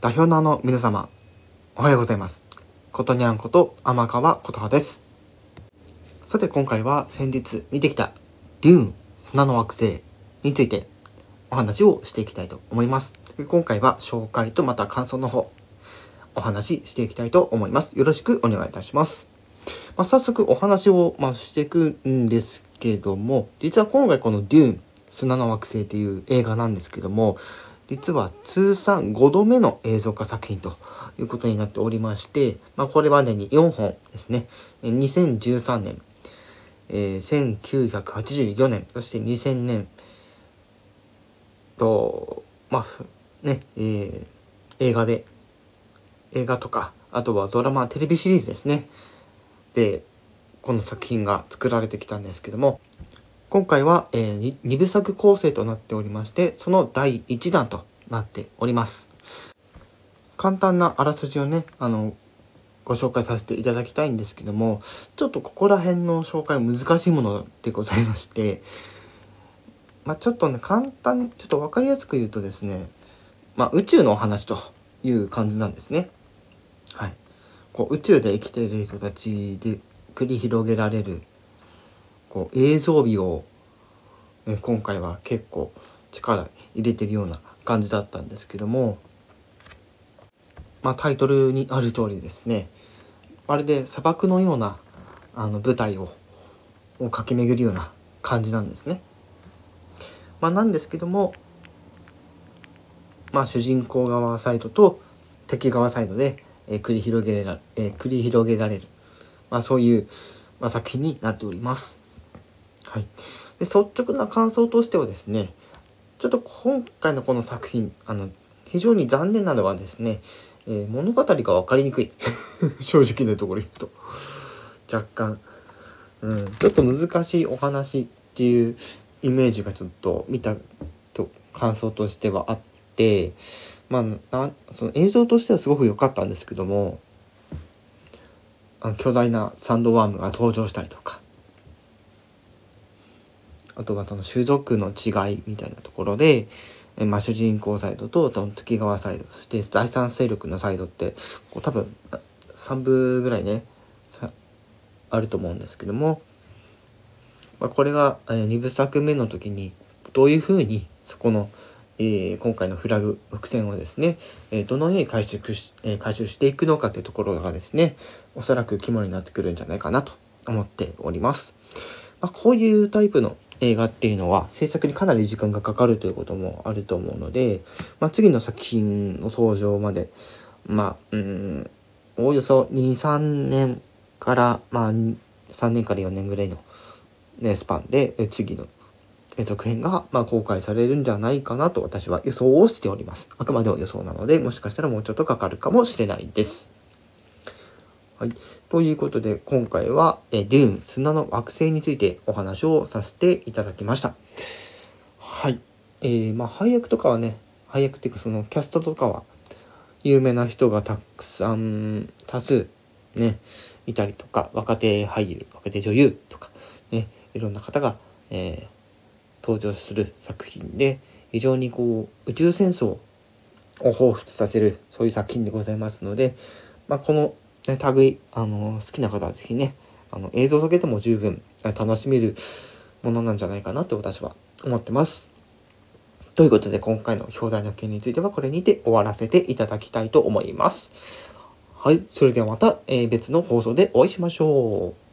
代表のあの皆様、おはようございます。ことにゃんこと天川琴葉です。さて今回は先日見てきたデューン砂の惑星についてお話をしていきたいと思います。今回は紹介とまた感想の方お話ししていきたいと思います。よろしくお願いいたします。まあ、早速お話を、ましていくんですけども、実は今回このデューン砂の惑星という映画なんですけども、実は通算5度目の映像化作品ということになっておりまして、まあ、これまでに4本ですね。2013年、えー、1984年、そして2000年と、まあ、ね、えー、映画で、映画とか、あとはドラマ、テレビシリーズですね。で、この作品が作られてきたんですけども、今回は、えー、2部作構成となっておりまして、その第1弾となっております。簡単なあらすじをね、あの、ご紹介させていただきたいんですけども、ちょっとここら辺の紹介難しいものでございまして、まあ、ちょっとね、簡単、ちょっと分かりやすく言うとですね、まあ、宇宙のお話という感じなんですね。はい。こう宇宙で生きている人たちで繰り広げられるこう映像美を、今回は結構力入れてるような感じだったんですけども、まあ、タイトルにある通りですねまるで砂漠のようなあの舞台をを駆け巡るような感じなんですね。まあ、なんですけども、まあ、主人公側サイドと敵側サイドで、えー、繰り広げられ、えー、繰り広げられる、まあ、そういう、まあ、作品になっております。はい、で率直な感想としてはですねちょっと今回のこの作品あの非常に残念なのはですね、えー、物語が分かりにくい。正直なところ言うと。若干、うん、ちょっと難しいお話っていうイメージがちょっと見たと感想としてはあってまあその映像としてはすごく良かったんですけどもあの巨大なサンドワームが登場したりとかあとはその種族の違いみたいなところで、えまあ、主人公サイドと月川サイドそして第三勢力のサイドってこう多分3部ぐらいねあると思うんですけども、まあ、これが、え2部作目の時にどういうふうにそこの、えー、今回のフラグ伏線をですね、え、どのように回収し,、え、回収していくのかというところがですねおそらく肝になってくるんじゃないかなと思っております。まあ、こういうタイプの映画っていうのは制作にかなり時間がかかるということもあると思うので、まあ、次の作品の登場までまあうんおおよそ23年からまあ3年から4年ぐらいの、ね、スパンで次の続編が、まあ、公開されるんじゃないかなと私は予想をしております。あくまでも予想なので、もしかしたらもうちょっとかかるかもしれないです。はい。ということで、今回は、えデューン、砂の惑星についてお話をさせていただきました。はい。えー、まあ、配役とかはね、配役っていうかそのキャストとかは、有名な人がたくさん、多数、ね、いたりとか、若手俳優、若手女優とか、ね、いろんな方が、えー、登場する作品で、非常にこう、宇宙戦争を彷彿させる、そういう作品でございますので、まあ、このね、類、あの、好きな方は是非ね、あの、映像だけでも十分楽しめるものなんじゃないかなって私は思ってます。ということで、今回の表題の件についてはこれにて終わらせていただきたいと思います。はい。それではまた、えー、別の放送でお会いしましょう。